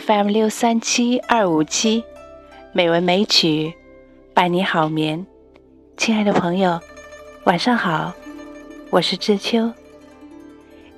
FM 六三七二五七，美文美曲，伴你好眠。亲爱的朋友，晚上好，我是知秋。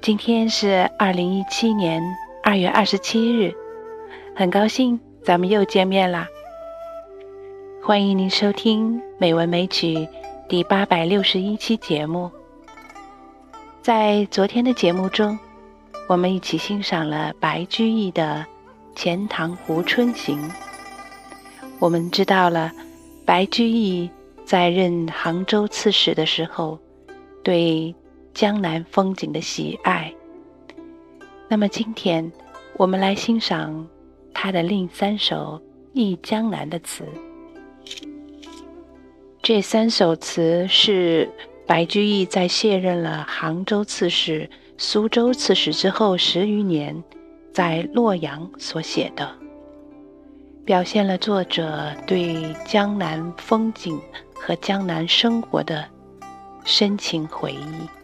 今天是二零一七年二月二十七日，很高兴咱们又见面啦。欢迎您收听《美文美曲》第八百六十一期节目。在昨天的节目中，我们一起欣赏了白居易的。《钱塘湖春行》，我们知道了白居易在任杭州刺史的时候，对江南风景的喜爱。那么今天，我们来欣赏他的另三首忆江南的词。这三首词是白居易在卸任了杭州刺史、苏州刺史之后十余年。在洛阳所写的，表现了作者对江南风景和江南生活的深情回忆。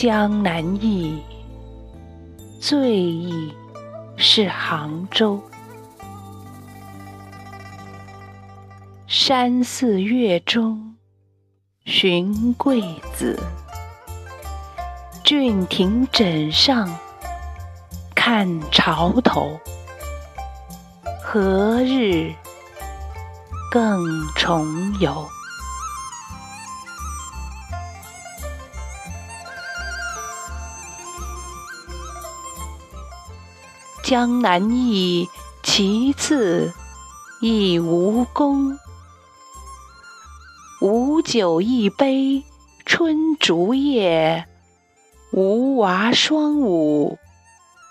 江南忆，最忆是杭州。山寺月中寻桂子，郡亭枕上看潮头。何日更重游？江南忆，其次忆吴宫。吴酒一杯春竹叶，吴娃双舞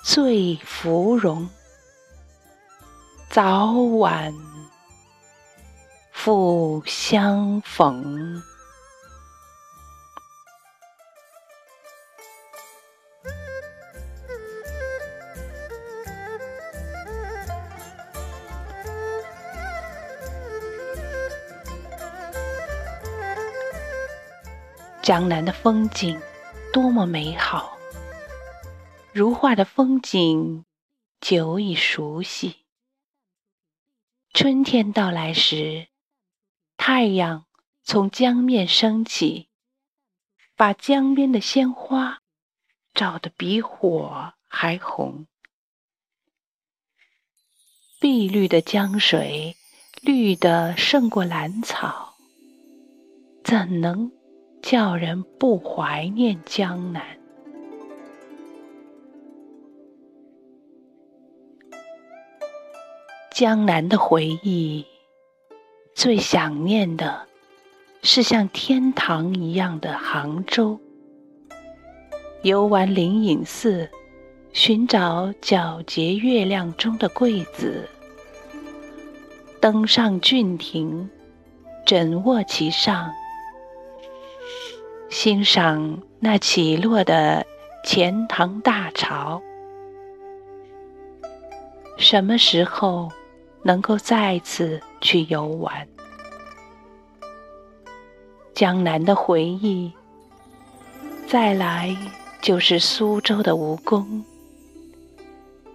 醉芙蓉。早晚复相逢。江南的风景多么美好，如画的风景久已熟悉。春天到来时，太阳从江面升起，把江边的鲜花照得比火还红。碧绿的江水，绿得胜过兰草，怎能？叫人不怀念江南。江南的回忆，最想念的是像天堂一样的杭州。游玩灵隐寺，寻找皎洁月亮中的桂子；登上郡亭，枕卧其上。欣赏那起落的钱塘大潮，什么时候能够再次去游玩？江南的回忆，再来就是苏州的吴宫，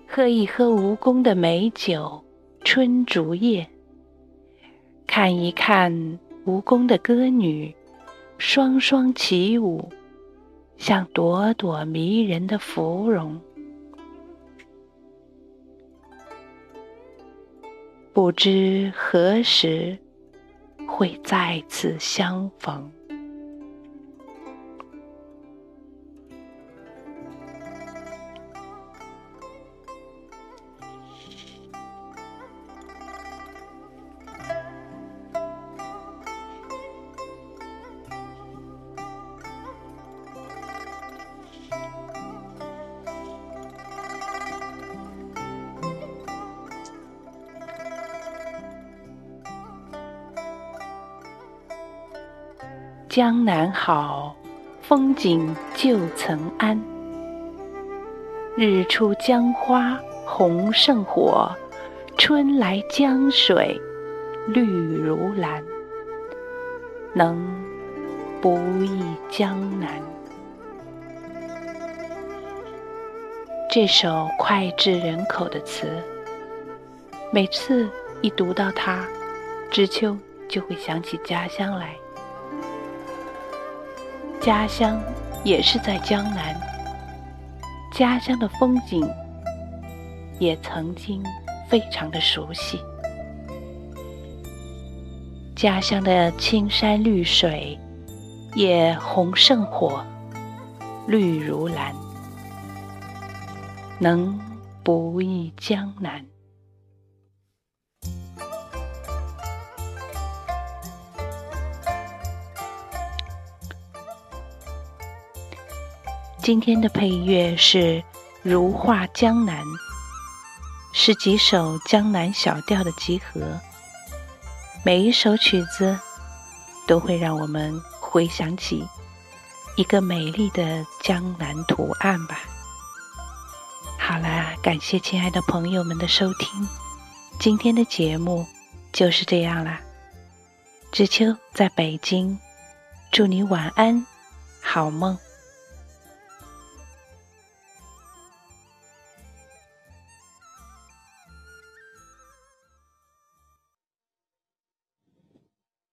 喝一喝吴宫的美酒春竹叶，看一看吴宫的歌女。双双起舞像朵朵迷人的芙蓉。不知何时会再次相逢。江南好，风景旧曾谙。日出江花红胜火，春来江水绿如蓝。能不忆江南？这首脍炙人口的词，每次一读到它，知秋就会想起家乡来。家乡也是在江南，家乡的风景也曾经非常的熟悉。家乡的青山绿水也红胜火，绿如蓝，能不忆江南？今天的配乐是《如画江南》，是几首江南小调的集合。每一首曲子都会让我们回想起一个美丽的江南图案吧。好啦，感谢亲爱的朋友们的收听，今天的节目就是这样啦。知秋在北京，祝你晚安，好梦。